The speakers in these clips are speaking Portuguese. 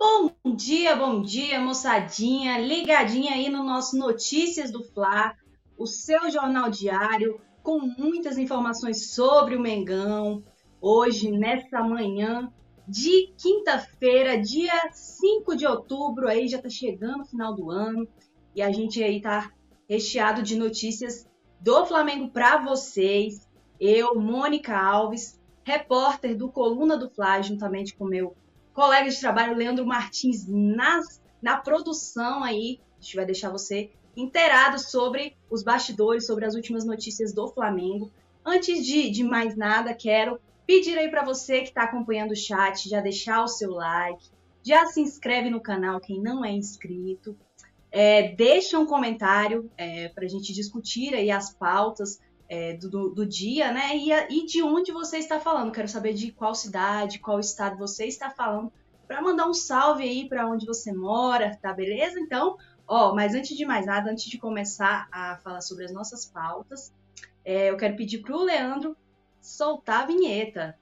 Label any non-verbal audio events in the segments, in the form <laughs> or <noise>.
Bom dia, bom dia, moçadinha, ligadinha aí no nosso Notícias do Fla, o seu jornal diário com muitas informações sobre o Mengão. Hoje, nessa manhã de quinta-feira, dia 5 de outubro, aí já tá chegando o final do ano e a gente aí tá recheado de notícias do Flamengo para vocês. Eu, Mônica Alves, repórter do Coluna do Fla, juntamente com meu colega de trabalho, Leandro Martins, nas, na produção aí. A gente vai deixar você inteirado sobre os bastidores, sobre as últimas notícias do Flamengo. Antes de, de mais nada, quero pedir aí para você que está acompanhando o chat, já deixar o seu like, já se inscreve no canal quem não é inscrito, é, deixa um comentário é, para a gente discutir aí as pautas é, do, do, dia, né? E, e, de onde você está falando. Quero saber de qual cidade, qual estado você está falando, para mandar um salve aí para onde você mora, tá beleza? Então, ó, mas antes de mais nada, antes de começar a falar sobre as nossas pautas, é, eu quero pedir para o Leandro soltar a vinheta.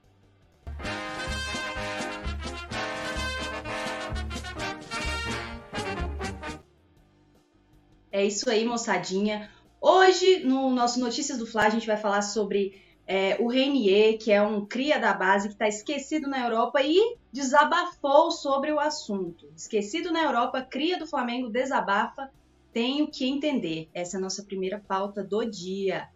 É isso aí, moçadinha. Hoje, no nosso Notícias do Fla, a gente vai falar sobre é, o Reinier, que é um cria da base que está esquecido na Europa e desabafou sobre o assunto. Esquecido na Europa, cria do Flamengo desabafa, tenho que entender. Essa é a nossa primeira pauta do dia.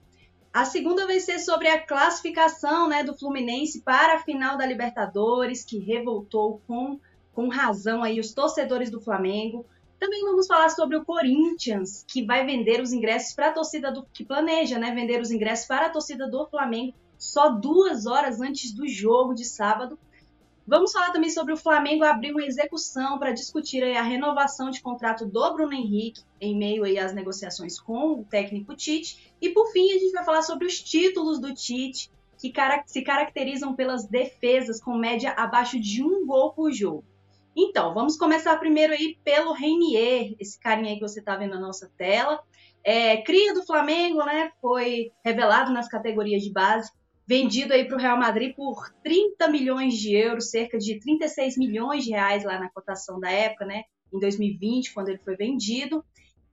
A segunda vai ser sobre a classificação né, do Fluminense para a final da Libertadores, que revoltou com, com razão aí os torcedores do Flamengo. Também vamos falar sobre o Corinthians, que vai vender os ingressos para a torcida do. que planeja, né? Vender os ingressos para a torcida do Flamengo só duas horas antes do jogo de sábado. Vamos falar também sobre o Flamengo abrir uma execução para discutir a renovação de contrato do Bruno Henrique em meio às negociações com o técnico Tite. E por fim, a gente vai falar sobre os títulos do Tite, que se caracterizam pelas defesas com média abaixo de um gol por jogo. Então, vamos começar primeiro aí pelo Reinier, esse carinha aí que você está vendo na nossa tela. É, cria do Flamengo, né? Foi revelado nas categorias de base, vendido aí para o Real Madrid por 30 milhões de euros, cerca de 36 milhões de reais lá na cotação da época, né? Em 2020, quando ele foi vendido.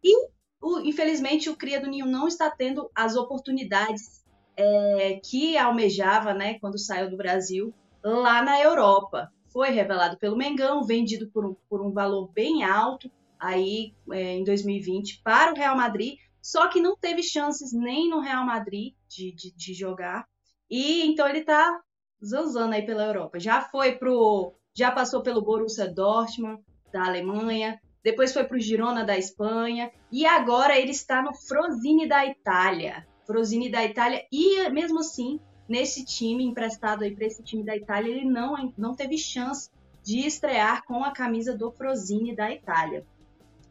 E, o, infelizmente, o cria do Ninho não está tendo as oportunidades é, que almejava, né? Quando saiu do Brasil, lá na Europa foi revelado pelo Mengão, vendido por um, por um valor bem alto aí é, em 2020 para o Real Madrid, só que não teve chances nem no Real Madrid de, de, de jogar. E então ele está zanzando aí pela Europa. Já foi pro. Já passou pelo Borussia Dortmund da Alemanha, depois foi para o Girona da Espanha, e agora ele está no Frosini da Itália. Frosini da Itália, e mesmo assim nesse time, emprestado aí para esse time da Itália, ele não, não teve chance de estrear com a camisa do Frosini da Itália.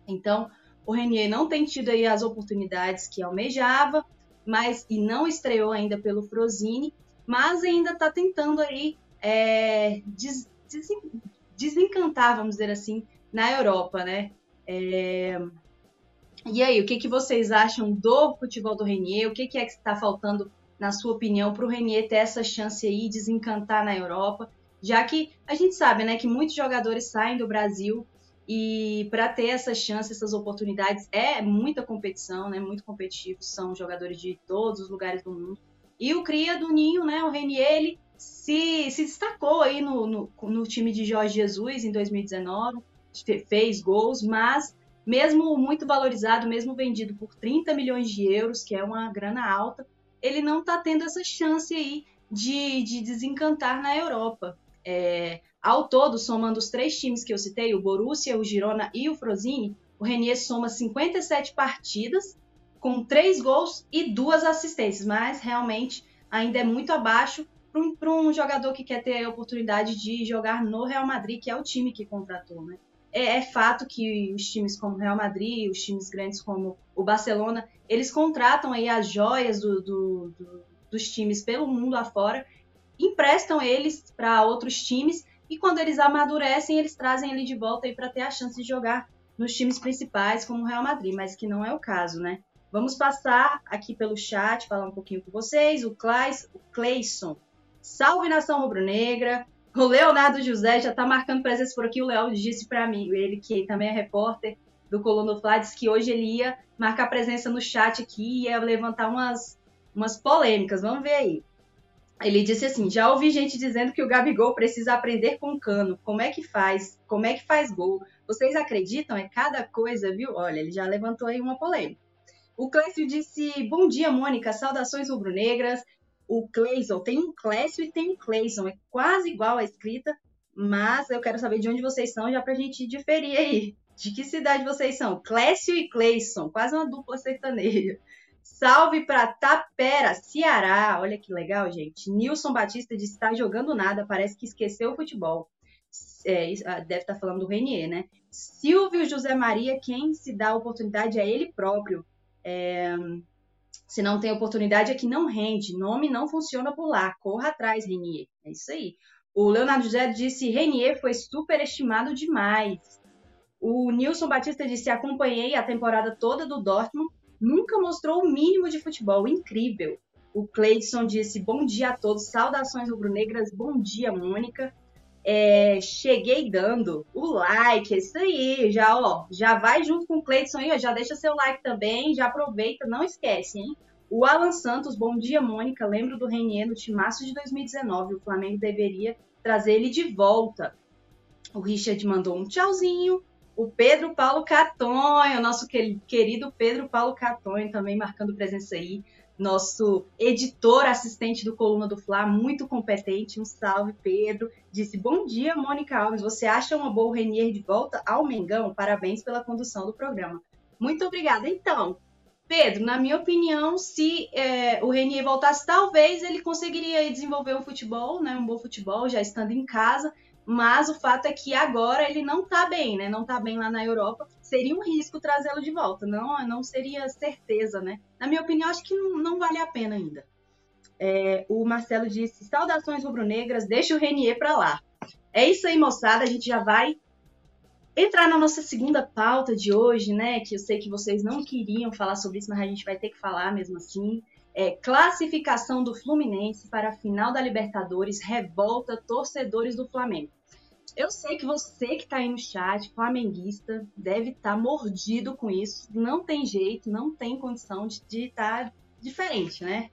Então, o Renier não tem tido aí as oportunidades que almejava, mas e não estreou ainda pelo Frosini, mas ainda está tentando aí é, des, des, desencantar, vamos dizer assim, na Europa, né? É... E aí, o que, que vocês acham do futebol do Renier? O que, que é que está faltando na sua opinião, para o Renier ter essa chance aí de desencantar na Europa, já que a gente sabe, né, que muitos jogadores saem do Brasil e para ter essa chance, essas oportunidades, é muita competição, né, muito competitivo, são jogadores de todos os lugares do mundo. E o cria do Ninho, né, o Renier, ele se, se destacou aí no, no, no time de Jorge Jesus em 2019, fez gols, mas mesmo muito valorizado, mesmo vendido por 30 milhões de euros, que é uma grana alta, ele não está tendo essa chance aí de, de desencantar na Europa. É, ao todo, somando os três times que eu citei, o Borussia, o Girona e o Frosini, o Renier soma 57 partidas, com três gols e duas assistências, mas realmente ainda é muito abaixo para um, um, jogador que quer ter a oportunidade de jogar no Real Madrid, que é o time que contratou. Né? É, é fato que os times como o Real Madrid, os times grandes como o Barcelona, eles contratam aí as joias do, do, do, dos times pelo mundo afora, emprestam eles para outros times e quando eles amadurecem, eles trazem ele de volta para ter a chance de jogar nos times principais, como o Real Madrid, mas que não é o caso, né? Vamos passar aqui pelo chat, falar um pouquinho com vocês. O Clays, o Cleison. Salve nação rubro-negra. O Leonardo José já tá marcando presença por aqui. O Léo disse para mim, ele que também é repórter do Colono Fla, disse que hoje ele ia marcar presença no chat aqui e ia levantar umas, umas polêmicas. Vamos ver aí. Ele disse assim: já ouvi gente dizendo que o Gabigol precisa aprender com o cano. Como é que faz? Como é que faz gol? Vocês acreditam? É cada coisa, viu? Olha, ele já levantou aí uma polêmica. O Clécio disse: Bom dia, Mônica. Saudações rubro-negras. O Cleison, tem um Clécio e tem um Cleison. É quase igual a escrita, mas eu quero saber de onde vocês são, já pra gente diferir aí. De que cidade vocês são? Clécio e Cleison, quase uma dupla sertaneja. Salve para Tapera, Ceará. Olha que legal, gente. Nilson Batista disse: está jogando nada, parece que esqueceu o futebol. É, ah, deve estar tá falando do Renier, né? Silvio José Maria, quem se dá a oportunidade é ele próprio. É, se não tem oportunidade é que não rende. Nome não funciona por lá. Corra atrás, Renier. É isso aí. O Leonardo José disse: Renier foi superestimado demais. O Nilson Batista disse: acompanhei a temporada toda do Dortmund nunca mostrou o mínimo de futebol. Incrível. O Cleidson disse: Bom dia a todos, saudações rubro-negras, bom dia, Mônica. É, cheguei dando o like, é isso aí, já ó, já vai junto com o Cleidson aí, ó, já deixa seu like também, já aproveita, não esquece, hein? O Alan Santos, bom dia, Mônica. Lembro do Renier no timaço de 2019. O Flamengo deveria trazer ele de volta. O Richard mandou um tchauzinho o Pedro Paulo Catonho, nosso querido Pedro Paulo Catonho, também marcando presença aí, nosso editor assistente do Coluna do Fla, muito competente. Um salve, Pedro. Disse: Bom dia, Mônica Alves. Você acha uma boa Renier de volta ao Mengão? Parabéns pela condução do programa. Muito obrigada. Então, Pedro, na minha opinião, se é, o Renier voltasse, talvez ele conseguiria desenvolver um futebol, né, um bom futebol, já estando em casa mas o fato é que agora ele não tá bem, né? Não tá bem lá na Europa. Seria um risco trazê-lo de volta. Não, não seria certeza, né? Na minha opinião, acho que não, não vale a pena ainda. É, o Marcelo disse: saudações rubro-negras, deixa o Renier para lá. É isso aí, moçada. A gente já vai entrar na nossa segunda pauta de hoje, né? Que eu sei que vocês não queriam falar sobre isso, mas a gente vai ter que falar mesmo assim é, classificação do Fluminense para a final da Libertadores revolta torcedores do Flamengo. Eu sei que você que está aí no chat, flamenguista, deve estar tá mordido com isso. Não tem jeito, não tem condição de estar tá diferente, né?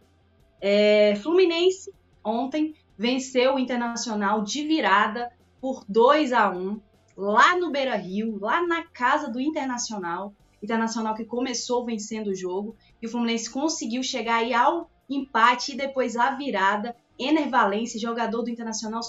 É, Fluminense ontem venceu o Internacional de virada por 2 a 1 lá no Beira Rio, lá na casa do Internacional. Internacional que começou vencendo o jogo e o Fluminense conseguiu chegar aí ao empate e depois a virada. Ener Valencia, jogador do Internacional,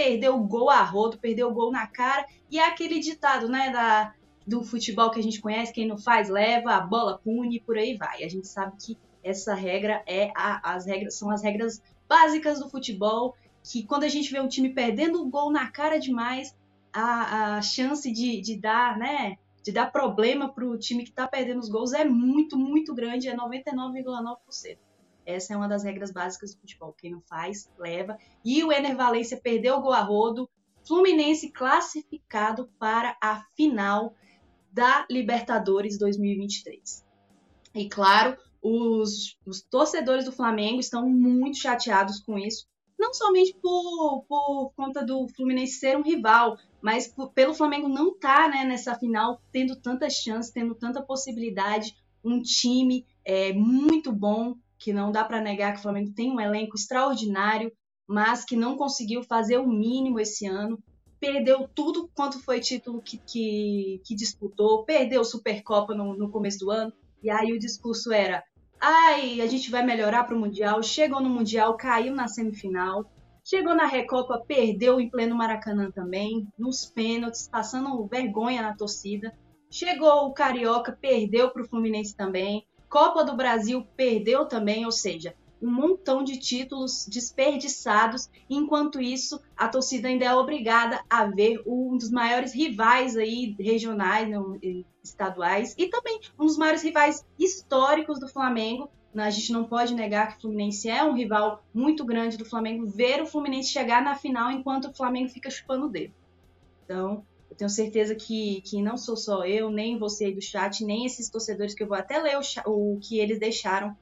perdeu o gol a rodo, perdeu o gol na cara e é aquele ditado, né, da, do futebol que a gente conhece, quem não faz leva, a bola pune por aí vai. A gente sabe que essa regra é a, as regras são as regras básicas do futebol, que quando a gente vê um time perdendo o gol na cara demais, a, a chance de, de dar, né, de dar problema para o time que está perdendo os gols é muito, muito grande, é 99,9%. Essa é uma das regras básicas do futebol. Quem não faz, leva. E o Ener Valência perdeu o gol a rodo. Fluminense classificado para a final da Libertadores 2023. E claro, os, os torcedores do Flamengo estão muito chateados com isso, não somente por, por conta do Fluminense ser um rival, mas pelo Flamengo não estar tá, né, nessa final tendo tantas chances, tendo tanta possibilidade, um time é, muito bom, que não dá para negar que o Flamengo tem um elenco extraordinário, mas que não conseguiu fazer o mínimo esse ano, perdeu tudo quanto foi título que, que, que disputou, perdeu Supercopa no, no começo do ano, e aí o discurso era ai, a gente vai melhorar para o Mundial, chegou no Mundial, caiu na semifinal, Chegou na Recopa, perdeu em pleno Maracanã também, nos pênaltis, passando vergonha na torcida. Chegou o Carioca, perdeu para o Fluminense também. Copa do Brasil, perdeu também, ou seja, um montão de títulos desperdiçados. Enquanto isso, a torcida ainda é obrigada a ver um dos maiores rivais aí regionais, estaduais, e também um dos maiores rivais históricos do Flamengo a gente não pode negar que o Fluminense é um rival muito grande do Flamengo, ver o Fluminense chegar na final enquanto o Flamengo fica chupando o dedo. Então, eu tenho certeza que, que não sou só eu, nem você aí do chat, nem esses torcedores que eu vou até ler o, o que eles deixaram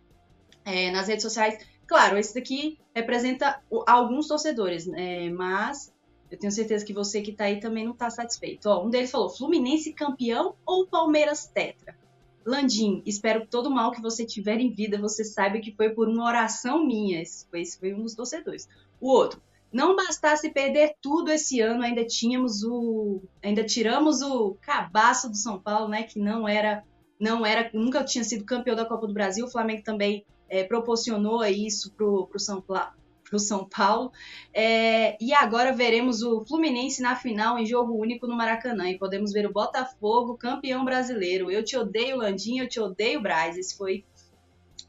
é, nas redes sociais. Claro, esse daqui representa alguns torcedores, né? mas Eu tenho certeza que você que tá aí também não tá satisfeito. Ó, um deles falou: Fluminense campeão ou Palmeiras tetra? Landim, espero que todo mal que você tiver em vida você saiba que foi por uma oração minha. Esse foi, esse foi um dos torcedores. O outro, não bastasse perder tudo esse ano, ainda tínhamos o. ainda tiramos o cabaço do São Paulo, né? Que não era. não era. nunca tinha sido campeão da Copa do Brasil. O Flamengo também é, proporcionou isso pro, pro São Paulo para o São Paulo. É, e agora veremos o Fluminense na final em jogo único no Maracanã. E podemos ver o Botafogo campeão brasileiro. Eu te odeio, Landinho, eu te odeio, Braz. Esse foi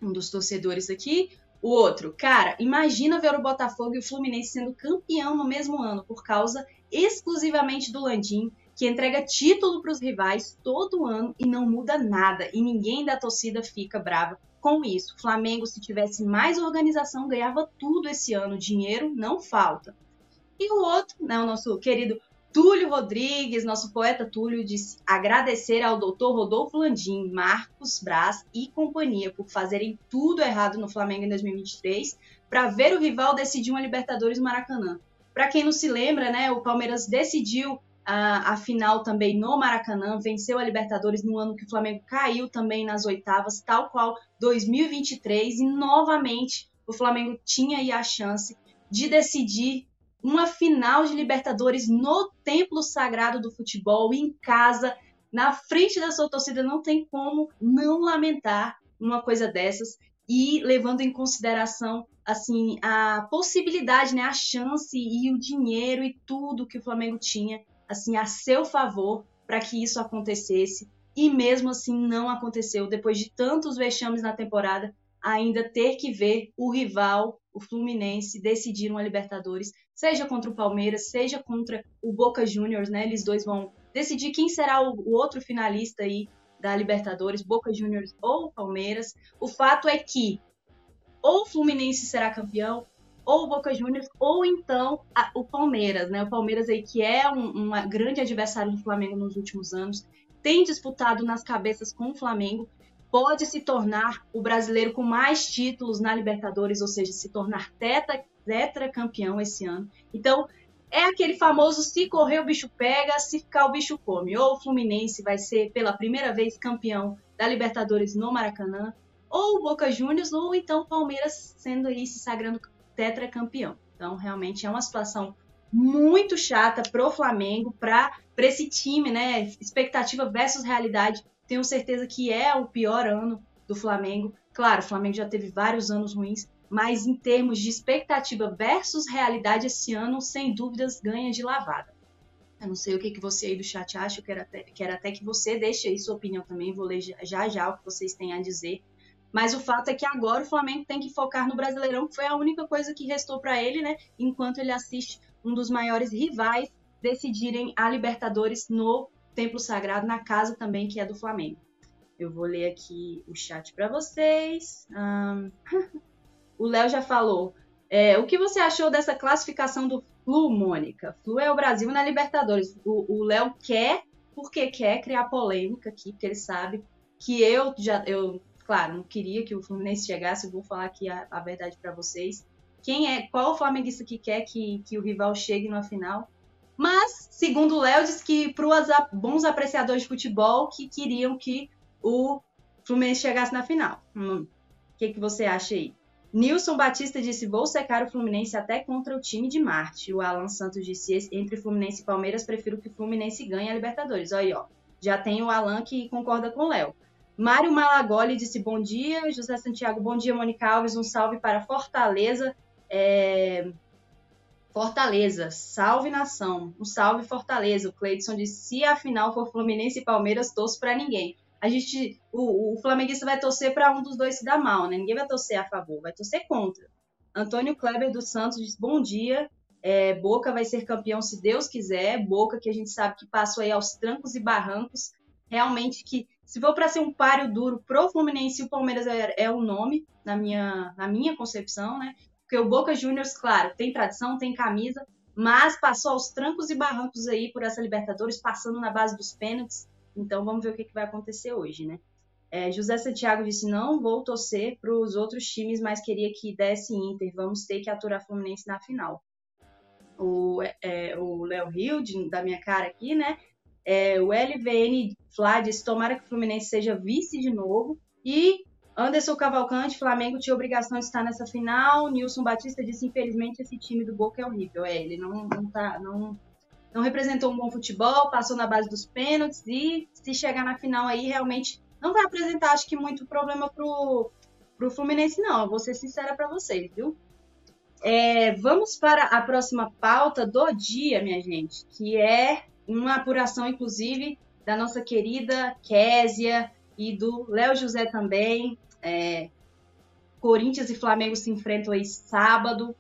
um dos torcedores aqui. O outro, cara, imagina ver o Botafogo e o Fluminense sendo campeão no mesmo ano por causa exclusivamente do Landim, que entrega título para os rivais todo ano e não muda nada e ninguém da torcida fica brava com isso. O Flamengo, se tivesse mais organização, ganhava tudo esse ano. Dinheiro não falta. E o outro, né, o nosso querido Túlio Rodrigues, nosso poeta Túlio, disse agradecer ao doutor Rodolfo Landim, Marcos Braz e companhia por fazerem tudo errado no Flamengo em 2023 para ver o rival decidir uma Libertadores Maracanã. Para quem não se lembra, né, o Palmeiras decidiu a, a, final também no Maracanã, venceu a Libertadores no ano que o Flamengo caiu também nas oitavas, tal qual 2023, e novamente o Flamengo tinha aí a chance de decidir uma final de Libertadores no templo sagrado do futebol, em casa, na frente da sua torcida, não tem como não lamentar uma coisa dessas. E levando em consideração assim a possibilidade, né, a chance e o dinheiro e tudo que o Flamengo tinha assim a seu favor para que isso acontecesse. E mesmo assim não aconteceu. Depois de tantos vexames na temporada ainda ter que ver o rival, o Fluminense, decidir uma Libertadores seja contra o Palmeiras, seja contra o Boca Juniors, né? Eles dois vão decidir quem será o, o outro finalista aí da Libertadores, Boca Juniors ou Palmeiras. O fato é que ou o Fluminense será campeão, ou o Boca Juniors, ou então a, o Palmeiras, né? O Palmeiras aí que é um, um grande adversário do Flamengo nos últimos anos, tem disputado nas cabeças com o Flamengo, pode se tornar o brasileiro com mais títulos na Libertadores, ou seja, se tornar teta, tetracampeão esse ano. Então, é aquele famoso se correr o bicho pega, se ficar o bicho come. Ou o Fluminense vai ser pela primeira vez campeão da Libertadores no Maracanã, ou o Boca Juniors, ou então o Palmeiras sendo aí se sagrando tetracampeão. Então, realmente é uma situação muito chata pro Flamengo, para esse time, né? Expectativa versus realidade. Tenho certeza que é o pior ano do Flamengo. Claro, o Flamengo já teve vários anos ruins, mas em termos de expectativa versus realidade, esse ano, sem dúvidas, ganha de lavada. Eu não sei o que, você aí do chat acha, eu quero até, quero até que você deixe aí sua opinião também, vou ler já já o que vocês têm a dizer. Mas o fato é que agora o Flamengo tem que focar no Brasileirão, que foi a única coisa que restou para ele, né? Enquanto ele assiste um dos maiores rivais decidirem a Libertadores no Templo Sagrado, na casa também que é do Flamengo. Eu vou ler aqui o chat para vocês. Um... <laughs> o Léo já falou. É, o que você achou dessa classificação do Flu, Mônica? Flu é o Brasil na Libertadores. O Léo quer, porque quer criar polêmica aqui, porque ele sabe que eu já, eu, claro, não queria que o Fluminense chegasse. Eu vou falar aqui a, a verdade para vocês. Quem é, qual o flamenguista que quer que, que o rival chegue na final? Mas, segundo o Léo, diz que para os bons apreciadores de futebol que queriam que o Fluminense chegasse na final. Hum, o que, que você acha aí? Nilson Batista disse: Vou secar o Fluminense até contra o time de Marte. O Alan Santos disse: Entre Fluminense e Palmeiras, prefiro que o Fluminense ganhe a Libertadores. Olha aí, ó. Já tem o Alan que concorda com o Léo. Mário Malagoli disse: Bom dia. José Santiago, bom dia, Mônica Alves. Um salve para Fortaleza. É... Fortaleza, salve nação. Um salve Fortaleza. O Cleidson disse: Se a final for Fluminense e Palmeiras, torço para ninguém a gente, o, o flamenguista vai torcer para um dos dois se dar mal, né? Ninguém vai torcer a favor, vai torcer contra. Antônio Kleber dos Santos diz: Bom dia. É, Boca vai ser campeão se Deus quiser. Boca que a gente sabe que passou aí aos trancos e barrancos. Realmente que, se for para ser um páreo duro pro Fluminense, o Palmeiras é, é o nome, na minha, na minha concepção, né? Porque o Boca Juniors, claro, tem tradição, tem camisa, mas passou aos trancos e barrancos aí por essa Libertadores, passando na base dos pênaltis. Então vamos ver o que, que vai acontecer hoje, né? É, José Santiago disse: não vou torcer para os outros times, mas queria que desse Inter. Vamos ter que aturar Fluminense na final. o é, Léo Rio, da minha cara aqui, né? É, o LVN Flá disse, tomara que o Fluminense seja vice de novo. E Anderson Cavalcante, Flamengo tinha obrigação de estar nessa final. Nilson Batista disse, infelizmente, esse time do Boca é horrível. É, ele não, não, tá, não, não representou um bom futebol, passou na base dos pênaltis e se chegar na final aí, realmente não vai apresentar, acho que, muito problema pro, pro Fluminense, não. Eu vou ser sincera para vocês, viu? É, vamos para a próxima pauta do dia, minha gente, que é uma apuração, inclusive, da nossa querida Késia e do Léo José também. É, Corinthians e Flamengo se enfrentam aí sábado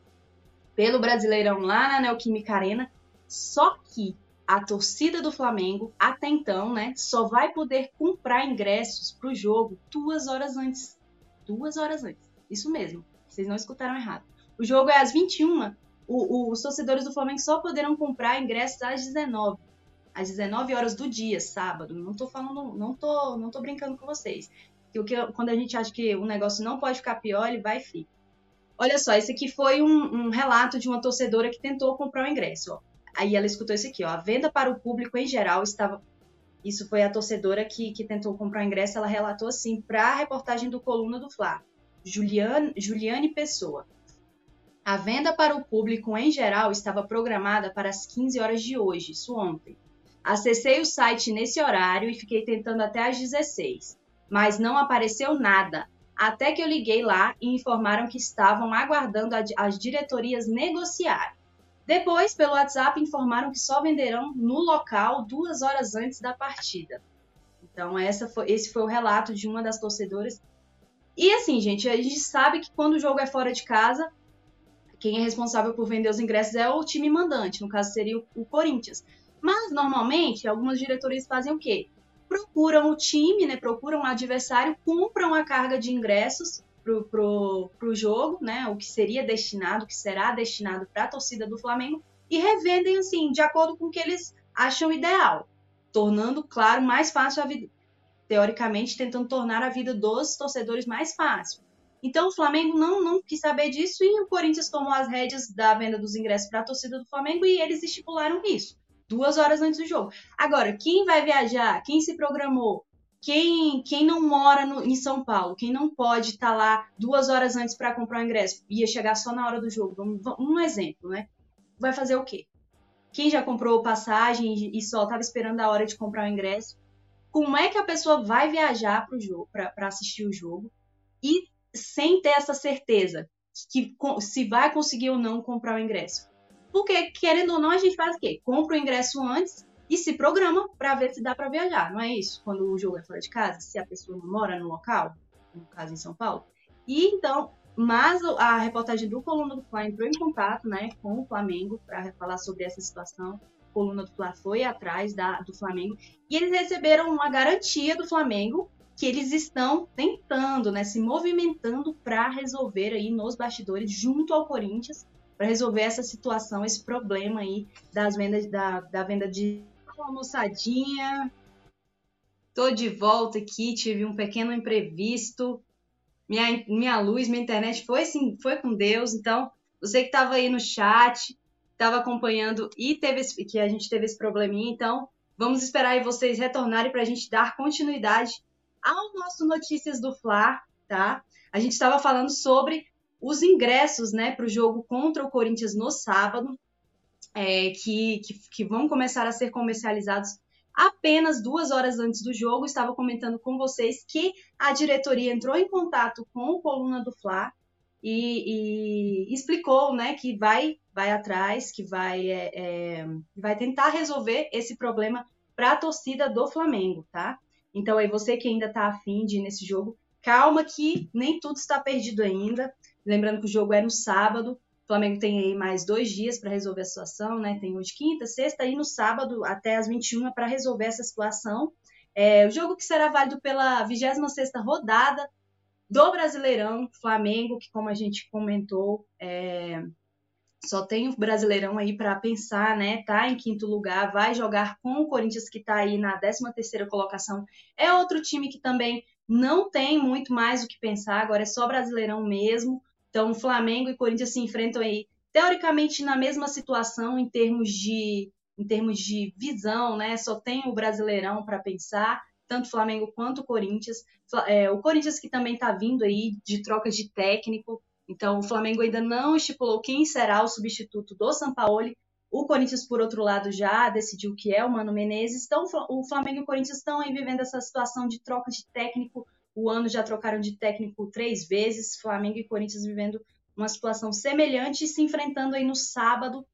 pelo Brasileirão lá na Neoquímica Arena. Só que a torcida do Flamengo, até então, né, só vai poder comprar ingressos para o jogo duas horas antes. Duas horas antes. Isso mesmo. Vocês não escutaram errado. O jogo é às 21. O, o, os torcedores do Flamengo só poderão comprar ingressos às 19. Às 19 horas do dia, sábado. Não tô falando, não tô, não tô brincando com vocês. Que, que quando a gente acha que o negócio não pode ficar pior, ele vai e fica. Olha só, esse aqui foi um, um, relato de uma torcedora que tentou comprar o ingresso. Ó. Aí ela escutou isso aqui, ó. A venda para o público em geral estava. Isso foi a torcedora que, que tentou comprar o ingresso. Ela relatou assim para a reportagem do Coluna do Fla. Juliane, Juliane Pessoa. A venda para o público em geral estava programada para as 15 horas de hoje, isso ontem. Acessei o site nesse horário e fiquei tentando até às 16, mas não apareceu nada. Até que eu liguei lá e informaram que estavam aguardando as diretorias negociarem. Depois, pelo WhatsApp, informaram que só venderão no local duas horas antes da partida. Então, foi, esse foi o relato de uma das torcedoras. E assim, gente, a gente sabe que quando o jogo é fora de casa, quem é responsável por vender os ingressos é o time mandante, no caso seria o, Corinthians. Mas normalmente algumas diretorias fazem o quê? Procuram o time, né? Procuram o adversário, compram a carga de ingressos pro, pro, pro jogo, né? O que seria destinado, o que será destinado para a torcida do Flamengo e revendem assim, de acordo com o que eles acham ideal, tornando, claro, mais fácil a vida, teoricamente tentando tornar a vida dos torcedores mais fácil. Então o Flamengo não, não quis saber disso e o Corinthians tomou as rédeas da venda dos ingressos para a torcida do Flamengo e eles estipularam isso, duas horas antes do jogo. Agora, quem vai viajar, quem se programou, quem, quem não mora no, em São Paulo, quem não pode estar tá lá duas horas antes para comprar o ingresso, ia chegar só na hora do jogo, um, um exemplo, né? Vai fazer o quê? Quem já comprou passagem e só estava esperando a hora de comprar o ingresso, como é que a pessoa vai viajar para assistir o jogo e sem ter essa certeza que se vai conseguir ou não comprar o ingresso. Porque, querendo ou não, a gente faz o quê? Compra o ingresso antes e se programa para ver se dá para viajar, não é isso? Quando o jogo é fora de casa, se a pessoa não mora no local, no caso em São Paulo. E então, mas a reportagem do Coluna do Fla entrou em contato né, com o Flamengo para falar sobre essa situação. A Coluna do Fla foi atrás da, do Flamengo e eles receberam uma garantia do Flamengo que eles estão tentando, né, se movimentando para resolver aí nos bastidores junto ao Corinthians para resolver essa situação, esse problema aí das vendas da, da venda de uma moçadinha. Tô de volta aqui, tive um pequeno imprevisto. Minha, minha luz, minha internet foi sim, foi com Deus. Então, você que estava aí no chat, estava acompanhando e teve esse, que a gente teve esse probleminha, então vamos esperar aí vocês retornarem para a gente dar continuidade ao nosso Notícias do Fla, tá? A gente estava falando sobre os ingressos, né, para o jogo contra o Corinthians no sábado, é, que, que, que, vão começar a ser comercializados apenas duas horas antes do jogo. Estava comentando com vocês que a diretoria entrou em contato com o Coluna do Fla e, e explicou, né, que vai vai atrás, que vai é, é, vai tentar resolver esse problema para a torcida do Flamengo, tá? Então, aí você que ainda está afim de ir nesse jogo, calma que nem tudo está perdido ainda. Lembrando que o jogo é no sábado. O Flamengo tem aí mais dois dias para resolver a situação, né? Tem hoje quinta, sexta e no sábado até as 21 para resolver essa situação. É, o jogo que será válido pela 26 rodada do Brasileirão, Flamengo, que como a gente comentou, é, só tem o Brasileirão aí para pensar, né? Tá em quinto lugar, vai jogar com o Corinthians que está aí na 13 terceira colocação. É outro time que também não tem muito mais o que pensar, agora é só Brasileirão mesmo. Então, Flamengo e Corinthians se enfrentam aí teoricamente na mesma situação em termos de, em termos de visão, né? Só tem o Brasileirão para pensar, tanto Flamengo quanto Corinthians. É, o Corinthians que também está vindo aí de troca de técnico, então o Flamengo ainda não estipulou quem será o substituto do Sampaoli. O Corinthians, por outro lado, já decidiu que é o Mano Menezes. Então, o Flamengo e o Corinthians estão aí vivendo essa situação de troca de técnico. O ano já trocaram de técnico três vezes. Flamengo e Corinthians vivendo uma situação semelhante e se enfrentando aí no sábado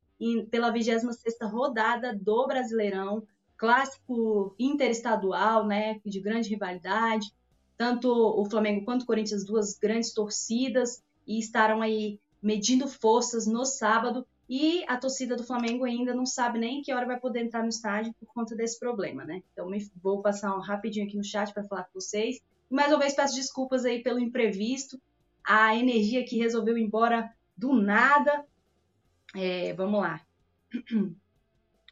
pela 26ª rodada do Brasileirão, clássico interestadual, né, de grande rivalidade. Tanto o Flamengo quanto o Corinthians, duas grandes torcidas, e estarão aí medindo forças no sábado. E a torcida do Flamengo ainda não sabe nem que hora vai poder entrar no estádio por conta desse problema, né? Então vou passar um rapidinho aqui no chat para falar com vocês. Mais uma vez peço desculpas aí pelo imprevisto, a energia que resolveu ir embora do nada. É, vamos lá. <clears throat>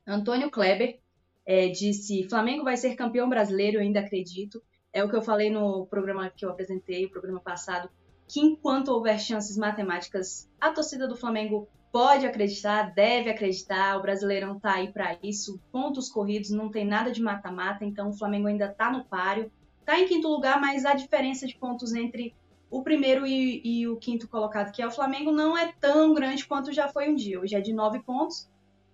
Antônio Kleber é, disse: Flamengo vai ser campeão brasileiro, ainda acredito. É o que eu falei no programa que eu apresentei, o programa passado, que enquanto houver chances matemáticas, a torcida do Flamengo pode acreditar, deve acreditar. O Brasileirão tá aí para isso. Pontos corridos, não tem nada de mata-mata, então o Flamengo ainda tá no páreo. Tá em quinto lugar, mas a diferença de pontos entre o primeiro e, e, o quinto colocado, que é o Flamengo, não é tão grande quanto já foi um dia. Hoje é de nove pontos,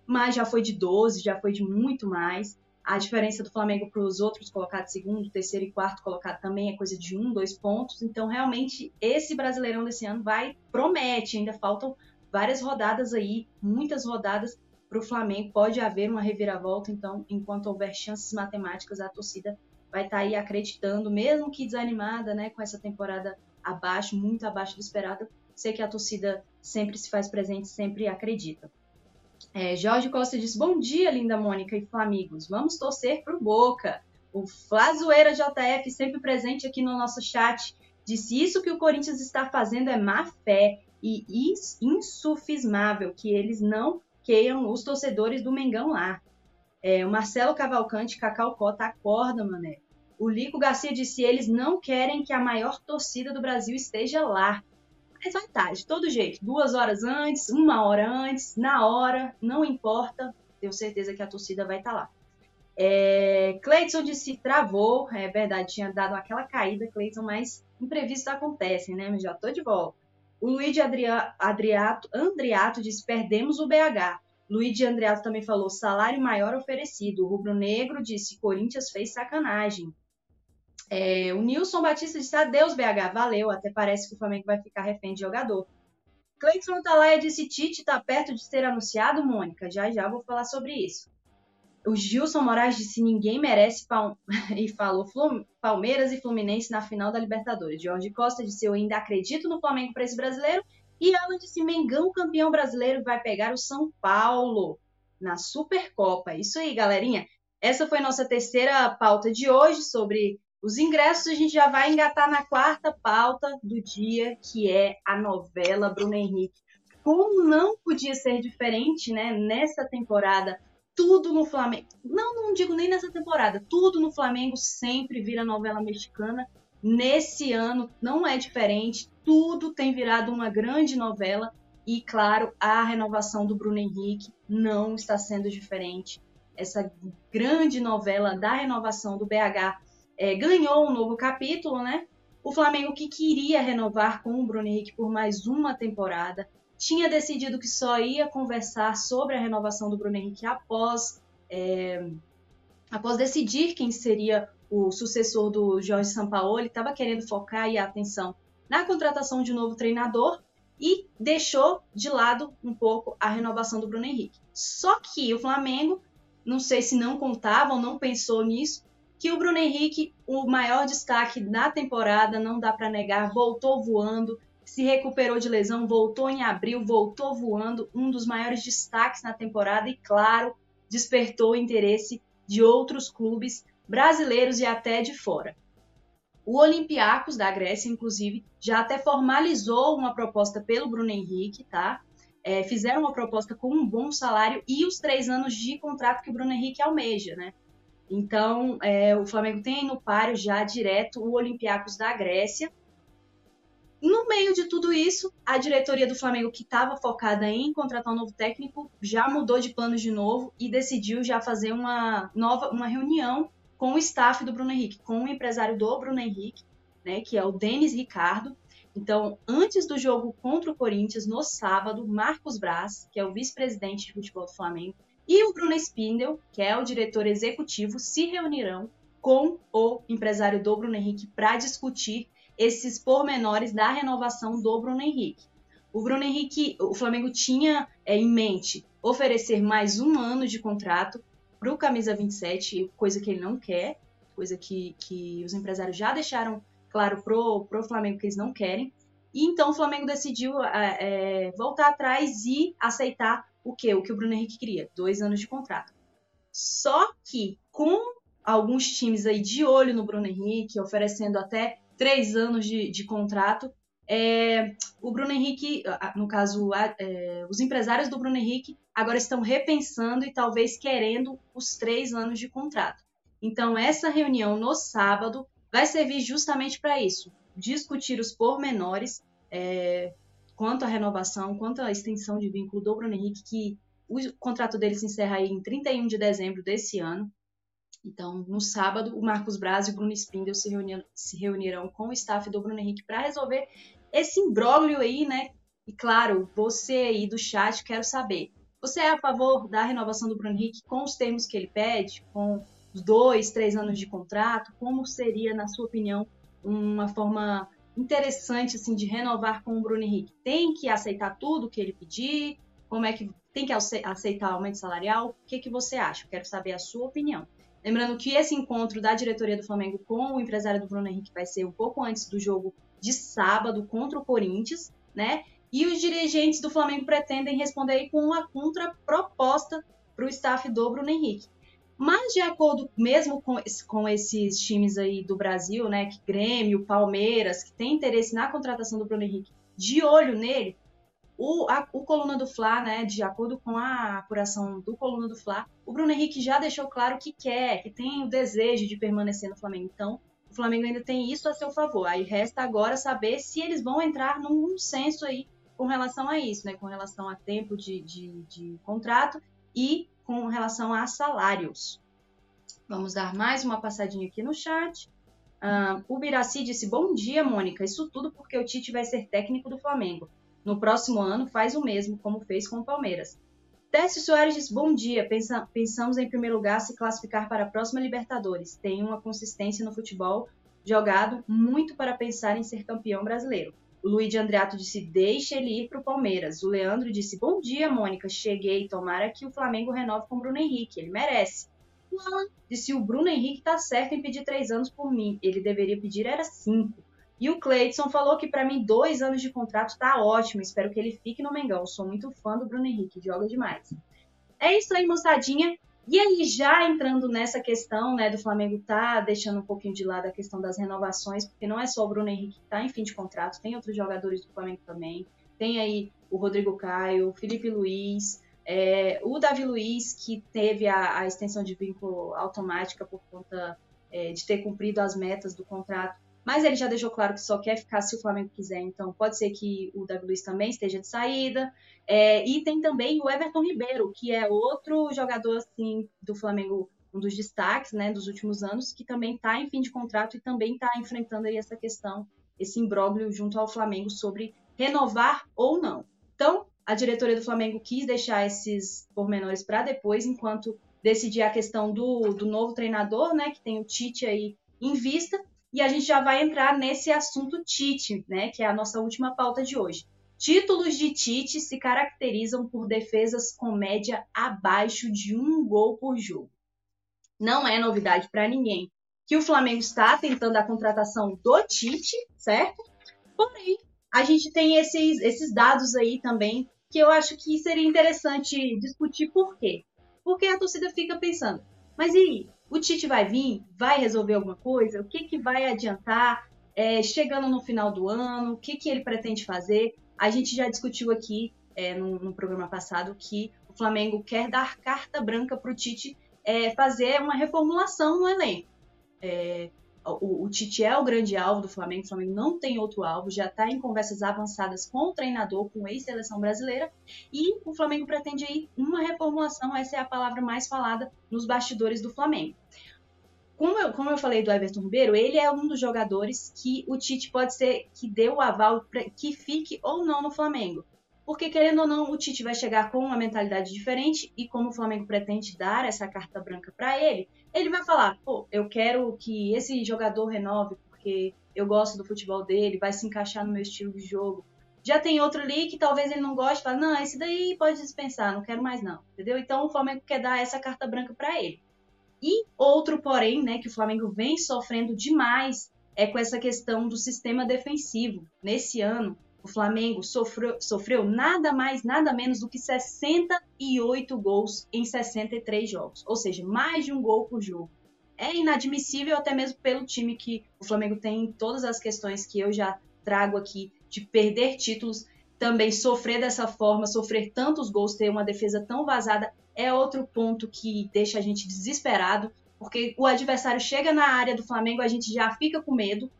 mas já foi de 12, já foi de muito mais. A diferença do Flamengo para os outros colocados, segundo, terceiro e quarto colocado, também é coisa de um, dois pontos. Então, realmente, esse Brasileirão desse ano vai, promete, ainda faltam várias rodadas aí, muitas rodadas para o Flamengo. Pode haver uma reviravolta, então, enquanto houver chances matemáticas, a torcida vai estar tá aí acreditando, mesmo que desanimada, né, com essa temporada abaixo, muito abaixo do esperado. Sei que a torcida sempre se faz presente, sempre acredita. É, Jorge Costa diz: Bom dia, linda Mônica e Flamigos. Vamos torcer pro Boca. O Flazoeira JF, sempre presente aqui no nosso chat, disse: Isso que o Corinthians está fazendo é má fé e insufismável que eles não queiram os torcedores do Mengão lá. É, o Marcelo Cavalcante, Cacau Cota, acorda, mané. O Lico Garcia disse: eles não querem que a maior torcida do Brasil esteja lá. Mas vai estar, de todo jeito. Duas horas antes, uma hora antes, na hora, não importa. Tenho certeza que a torcida vai estar lá. É, Cleiton disse travou, é verdade, tinha dado aquela caída, Cleiton, mas imprevistos acontecem, né? Mas já tô de volta. O Adria, Adriato, Andriato disse: perdemos o BH. Luigi Andriato também falou: salário maior oferecido. O Rubro Negro disse: Corinthians fez sacanagem. É, o Nilson Batista disse adeus, BH, valeu. Até parece que o Flamengo vai ficar refém de jogador. Cleiton Atalaia disse Tite está perto de ser anunciado, Mônica. Já já vou falar sobre isso. O Gilson Moraes disse ninguém merece <laughs> e falou. Palmeiras e Fluminense na final da Libertadores. Jorge Costa disse eu ainda acredito no Flamengo para esse brasileiro. E Alan disse Mengão campeão brasileiro vai pegar o São Paulo na Supercopa. Isso aí, galerinha. Essa foi nossa terceira pauta de hoje sobre os ingressos a gente já vai engatar na quarta pauta do dia, que é a novela Bruno Henrique. Como não podia ser diferente, né? Nessa temporada, tudo no Flamengo. Não, não digo nem nessa temporada, tudo no Flamengo sempre vira novela mexicana. Nesse ano não é diferente, tudo tem virado uma grande novela. E, claro, a renovação do Bruno Henrique não está sendo diferente. Essa grande novela da renovação do BH é, ganhou um novo capítulo, né? O Flamengo que queria renovar com o Bruno Henrique por mais uma temporada, tinha decidido que só ia conversar sobre a renovação do Bruno Henrique após, é, após decidir quem seria o sucessor do Jorge Sampaoli, estava querendo focar a atenção na contratação de um novo treinador e deixou de lado um pouco a renovação do Bruno Henrique. Só que o Flamengo, não sei se não contava ou não pensou nisso, que o Bruno Henrique, o maior destaque da temporada, não dá para negar, voltou voando, se recuperou de lesão, voltou em abril, voltou voando, um dos maiores destaques na temporada e, claro, despertou o interesse de outros clubes brasileiros e até de fora. O Olympiacos da Grécia, inclusive, já até formalizou uma proposta pelo Bruno Henrique, tá? É, fizeram uma proposta com um bom salário e os três anos de contrato que o Bruno Henrique almeja, né? Então, é, o Flamengo tem no páreo já direto o Olympiacos da Grécia. No meio de tudo isso, a diretoria do Flamengo, que estava focada em contratar um novo técnico, já mudou de planos de novo e decidiu já fazer uma nova uma reunião com o staff do Bruno Henrique, com o empresário do Bruno Henrique, né, que é o Denis Ricardo. Então, antes do jogo contra o Corinthians, no sábado, Marcos Braz, que é o vice-presidente de futebol do Flamengo, e o Bruno Spindel, que é o diretor executivo, se reunirão com o empresário do Bruno Henrique para discutir esses pormenores da renovação do Bruno Henrique. O Bruno Henrique, o Flamengo tinha é, em mente oferecer mais um ano de contrato para o Camisa 27, coisa que ele não quer, coisa que, que os empresários já deixaram claro pro, pro Flamengo que eles não querem. E então o Flamengo decidiu é, é, voltar atrás e aceitar o que? O que o Bruno Henrique queria, dois anos de contrato. Só que com alguns times aí de olho no Bruno Henrique, oferecendo até três anos de, de contrato. É, o Bruno Henrique, no caso, é, os empresários do Bruno Henrique agora estão repensando e talvez querendo os três anos de contrato. Então, essa reunião no sábado vai servir justamente para isso: discutir os pormenores é, quanto à renovação, quanto à extensão de vínculo do Bruno Henrique, que o contrato dele se encerra em 31 de dezembro desse ano. Então, no sábado, o Marcos Braz e o Bruno Spindel se, se reunirão com o staff do Bruno Henrique para resolver esse imbróglio aí, né? E claro, você aí do chat, quero saber. Você é a favor da renovação do Bruno Henrique com os termos que ele pede, com dois, três anos de contrato? Como seria, na sua opinião, uma forma interessante assim de renovar com o Bruno Henrique? Tem que aceitar tudo que ele pedir? Como é que tem que aceitar aumento salarial? O que, que você acha? Quero saber a sua opinião. Lembrando que esse encontro da diretoria do Flamengo com o empresário do Bruno Henrique vai ser um pouco antes do jogo de sábado contra o Corinthians, né? E os dirigentes do Flamengo pretendem responder com uma contraproposta para o staff do Bruno Henrique. Mas de acordo mesmo com, com esses times aí do Brasil, né, que Grêmio, Palmeiras, que tem interesse na contratação do Bruno Henrique, de olho nele, o, a, o Coluna do Fla, né, de acordo com a apuração do Coluna do Fla, o Bruno Henrique já deixou claro que quer, que tem o desejo de permanecer no Flamengo. Então, o Flamengo ainda tem isso a seu favor. Aí resta agora saber se eles vão entrar num senso aí com relação a isso, né, com relação a tempo de, de, de contrato e com relação a salários. Vamos dar mais uma passadinha aqui no chat. Uh, o Biraci disse: Bom dia, Mônica. Isso tudo porque o Tite vai ser técnico do Flamengo. No próximo ano, faz o mesmo, como fez com o Palmeiras. Técio Soares diz: Bom dia. Pensa, pensamos em primeiro lugar se classificar para a próxima Libertadores. Tem uma consistência no futebol jogado muito para pensar em ser campeão brasileiro. O Luiz de Andreato disse: Deixe ele ir para o Palmeiras. O Leandro disse: Bom dia, Mônica. Cheguei. Tomara que o Flamengo renove com o Bruno Henrique. Ele merece. O Alan disse: O Bruno Henrique está certo em pedir três anos por mim. Ele deveria pedir era cinco. E o Cleidson falou que para mim dois anos de contrato tá ótimo. Espero que ele fique no Mengão. Sou muito fã do Bruno Henrique, joga demais. É isso aí, moçadinha. E aí, já entrando nessa questão, né, do Flamengo tá deixando um pouquinho de lado a questão das renovações, porque não é só o Bruno Henrique que tá em fim de contrato, tem outros jogadores do Flamengo também. Tem aí o Rodrigo Caio, o Felipe Luiz, é, o Davi Luiz, que teve a, a, extensão de vínculo automática por conta é, de ter cumprido as metas do contrato mas ele já deixou claro que só quer ficar se o Flamengo quiser, então pode ser que o Davi Luiz também esteja de saída. É, e tem também o Everton Ribeiro, que é outro jogador assim do Flamengo, um dos destaques né, dos últimos anos, que também está em fim de contrato e também está enfrentando aí essa questão, esse imbróglio junto ao Flamengo sobre renovar ou não. Então, a diretoria do Flamengo quis deixar esses pormenores para depois, enquanto decidir a questão do, do novo treinador, né, que tem o Tite aí em vista, e a gente já vai entrar nesse assunto Tite, né, que é a nossa última pauta de hoje. Títulos de Tite se caracterizam por defesas com média abaixo de um gol por jogo. Não é novidade para ninguém que o Flamengo está tentando a contratação do Tite, certo? Porém, a gente tem esses, esses dados aí também que eu acho que seria interessante discutir por quê. Porque a torcida fica pensando, mas e o Tite vai vir? Vai resolver alguma coisa? O que, que vai adiantar? É, chegando no final do ano, o que, que ele pretende fazer? A gente já discutiu aqui é, no, no, programa passado que o Flamengo quer dar carta branca para o Tite é, fazer uma reformulação no elenco. É, o, o Tite é o grande alvo do Flamengo, o Flamengo não tem outro alvo, já está em conversas avançadas com o treinador, com a ex-seleção brasileira, e o Flamengo pretende aí uma reformulação, essa é a palavra mais falada nos bastidores do Flamengo. Como eu, como eu falei do Everton Ribeiro, ele é um dos jogadores que o Tite pode ser que dê o aval para que fique ou não no Flamengo. Porque, querendo ou não, o Tite vai chegar com uma mentalidade diferente e como o Flamengo pretende dar essa carta branca para ele, ele vai falar, pô, eu quero que esse jogador renove porque eu gosto do futebol dele, vai se encaixar no meu estilo de jogo. Já tem outro ali que talvez ele não goste, fala, não, esse daí pode dispensar, não quero mais não, entendeu? Então o Flamengo quer dar essa carta branca para ele. E outro porém, né, que o Flamengo vem sofrendo demais é com essa questão do sistema defensivo. Nesse ano, o Flamengo sofreu, sofreu nada mais, nada menos do que 68 gols em 63 jogos, ou seja, mais de um gol por jogo. É inadmissível até mesmo pelo time que o Flamengo tem todas as questões que eu já trago aqui de perder títulos, também sofrer dessa forma, sofrer tantos gols, ter uma defesa tão vazada é outro ponto que deixa a gente desesperado, porque o adversário chega na área do Flamengo, a gente já fica com medo,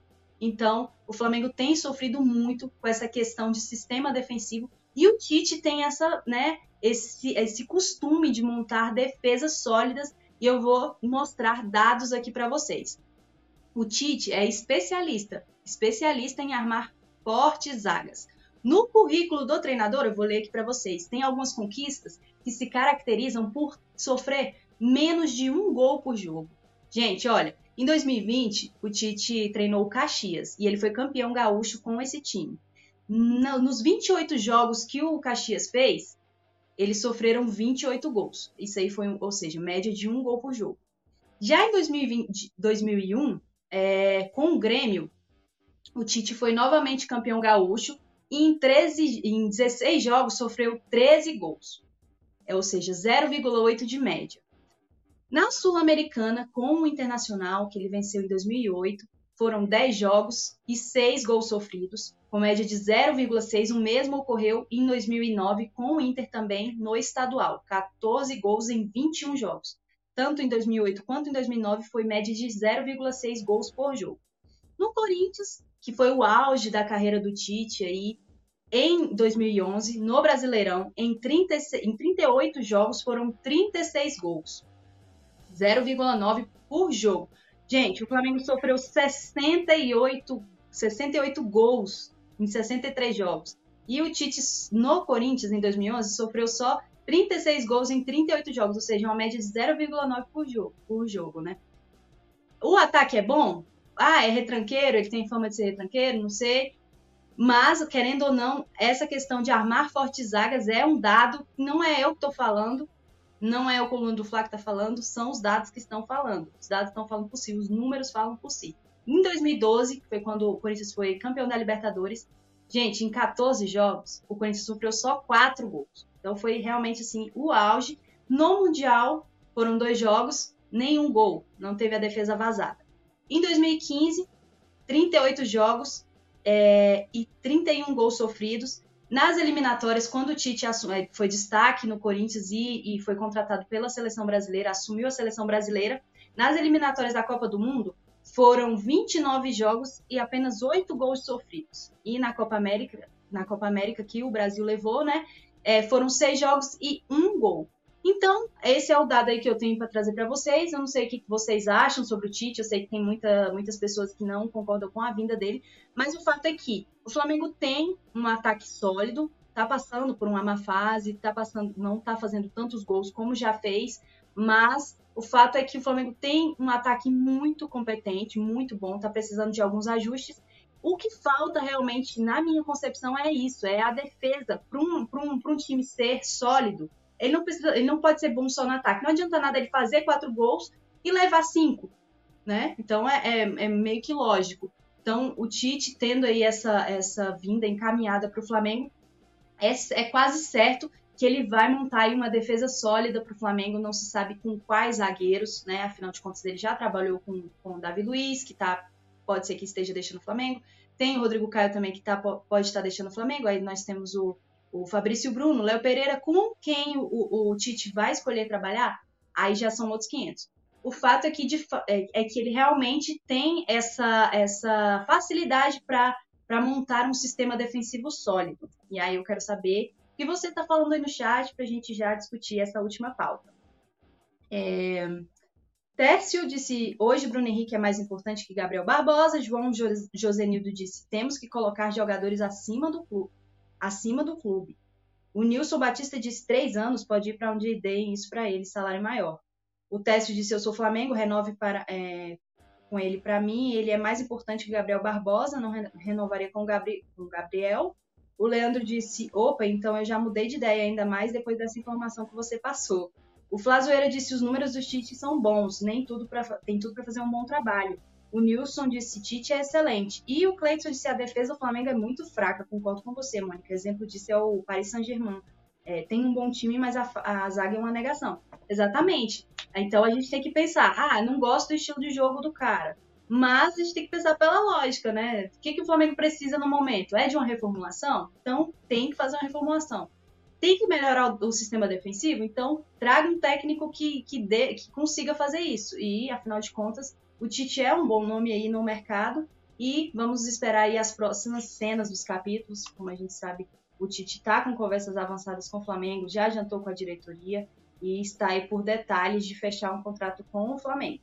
então, o Flamengo tem sofrido muito com essa questão de sistema defensivo e o Tite tem essa, né, esse, esse costume de montar defesas sólidas e eu vou mostrar dados aqui para vocês. O Tite é especialista, especialista em armar fortes zagas. No currículo do treinador, eu vou ler aqui para vocês, tem algumas conquistas que se caracterizam por sofrer menos de um gol por jogo. Gente, olha, em 2020, o Tite treinou o Caxias e ele foi campeão gaúcho com esse time. Nos 28 jogos que o Caxias fez, eles sofreram 28 gols. Isso aí foi, ou seja, média de um gol por jogo. Já em 2020, 2001, é, com o Grêmio, o Tite foi novamente campeão gaúcho e em, 13, em 16 jogos sofreu 13 gols. É, ou seja, 0,8 de média. Na Sul-Americana, com o Internacional, que ele venceu em 2008, foram 10 jogos e 6 gols sofridos, com média de 0,6. O mesmo ocorreu em 2009 com o Inter também no estadual, 14 gols em 21 jogos. Tanto em 2008 quanto em 2009 foi média de 0,6 gols por jogo. No Corinthians, que foi o auge da carreira do Tite aí, em 2011, no Brasileirão, em, 30, em 38 jogos foram 36 gols. 0,9 por jogo. Gente, o Flamengo sofreu 68, 68 gols em 63 jogos. E o Tite no Corinthians em 2011 sofreu só 36 gols em 38 jogos, ou seja, uma média de 0,9 por jogo, por jogo, né? O ataque é bom? Ah, é retranqueiro, ele tem fama de ser retranqueiro, não sei. Mas, querendo ou não, essa questão de armar fortes zagas é um dado, não é eu que estou falando, não é o coluna do Flá que está falando, são os dados que estão falando. Os dados estão falando por si, os números falam por si. Em 2012, que foi quando o Corinthians foi campeão da Libertadores, gente, em 14 jogos, o Corinthians sofreu só 4 gols. Então foi realmente assim o auge. No Mundial, foram dois jogos, nenhum gol, não teve a defesa vazada. Em 2015, 38 jogos é, e 31 gols sofridos. Nas eliminatórias, quando o Tite eh, foi destaque no Corinthians e, e foi contratado pela seleção brasileira, assumiu a seleção brasileira, nas eliminatórias da Copa do Mundo, foram 29 jogos e apenas 8 gols sofridos. E na Copa América, na Copa América que o Brasil levou, né, é, foram 6 jogos e 1 gol. Então, esse é o dado aí que eu tenho para trazer para vocês. Eu não sei o que vocês acham sobre o Tite, eu sei que tem muita, muitas pessoas que não concordam com a vinda dele, mas o fato é que o Flamengo tem um ataque sólido, tá passando por uma má fase, tá passando, não tá fazendo tantos gols como já fez, mas o fato é que o Flamengo tem um ataque muito competente, muito bom, tá precisando de alguns ajustes. O que falta realmente, na minha concepção, é isso: é a defesa. Para um, um, um time ser sólido, ele não precisa, ele não pode ser bom só no ataque. Não adianta nada ele fazer quatro gols e levar cinco, né? Então é, é, é meio que lógico. Então o Tite tendo aí essa essa vinda encaminhada para o Flamengo é, é quase certo que ele vai montar aí uma defesa sólida para o Flamengo. Não se sabe com quais zagueiros, né? Afinal de contas ele já trabalhou com, com o Davi Luiz, que tá pode ser que esteja deixando o Flamengo. Tem o Rodrigo Caio também que tá, pode estar deixando o Flamengo. Aí nós temos o o Fabrício Bruno, o Léo Pereira, com quem o, o, Tite vai escolher trabalhar, aí já são outros 500. o fato é que, de, é, é, que ele realmente tem essa, essa facilidade para montar um sistema defensivo sólido. E aí eu quero saber o que você está falando aí no chat para a gente já discutir essa última pauta. É... Tércio disse: hoje Bruno Henrique é mais importante que Gabriel Barbosa. João Josenildo disse: temos que colocar jogadores acima do clube. Acima do clube. O Nilson Batista disse: três anos, pode ir para onde deem isso para ele, salário maior. O Tércio disse: eu sou Flamengo, renove para, é, com ele para mim. Ele é mais importante que Gabriel Barbosa, não renovaria com, com Gabriel. O Leandro disse: opa, então eu já mudei de ideia ainda mais depois dessa informação que você passou. O Flazoeira disse: os números do Tite são bons, nem tudo pra, tem tudo para fazer um bom trabalho. O Nilson disse: Tite é excelente. E o Cleiton disse: a defesa do Flamengo é muito fraca. Concordo com você, Mônica. Exemplo disso é o Paris Saint-Germain. É, tem um bom time, mas a, a zaga é uma negação. Exatamente. Então a gente tem que pensar: ah, não gosto do estilo de jogo do cara. Mas a gente tem que pensar pela lógica, né? O que, que o Flamengo precisa no momento? É de uma reformulação? Então tem que fazer uma reformulação tem que melhorar o, o sistema defensivo, então traga um técnico que, que, dê, que consiga fazer isso. E, afinal de contas, o Tite é um bom nome aí no mercado e vamos esperar aí as próximas cenas dos capítulos. Como a gente sabe, o Tite está com conversas avançadas com o Flamengo, já adiantou com a diretoria e está aí por detalhes de fechar um contrato com o Flamengo.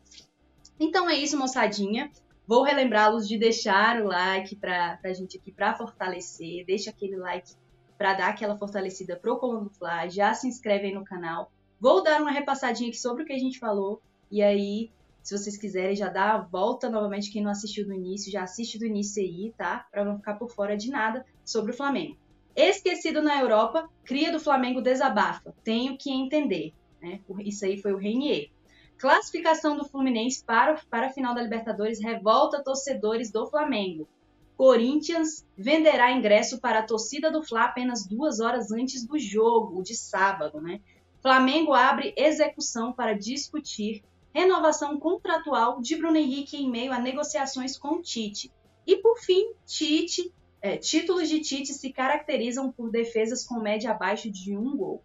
Então é isso, moçadinha. Vou relembrá-los de deixar o like para a gente aqui para fortalecer. Deixa aquele like para dar aquela fortalecida pro Coluna do Fla, já se inscreve aí no canal. Vou dar uma repassadinha aqui sobre o que a gente falou e aí, se vocês quiserem, já dá a volta novamente quem não assistiu do início, já assiste do início aí, tá? Para não ficar por fora de nada sobre o Flamengo. Esquecido na Europa, cria do Flamengo desabafa. Tenho que entender, né? Isso aí foi o Reinier. Classificação do Fluminense para, para a final da Libertadores revolta torcedores do Flamengo. Corinthians venderá ingresso para a torcida do Fla apenas duas horas antes do jogo, de sábado, né? Flamengo abre execução para discutir renovação contratual de Bruno Henrique em meio a negociações com Tite. E por fim, Tite, é, títulos de Tite se caracterizam por defesas com média abaixo de um gol.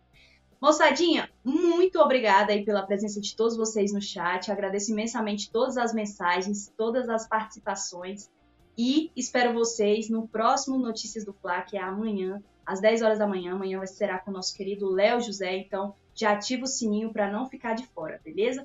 Moçadinha, muito obrigada aí pela presença de todos vocês no chat. Agradeço imensamente todas as mensagens, todas as participações. E espero vocês no próximo Notícias do Fla, que é amanhã, às 10 horas da manhã. Amanhã será com o nosso querido Léo José, então já ativa o sininho para não ficar de fora, beleza?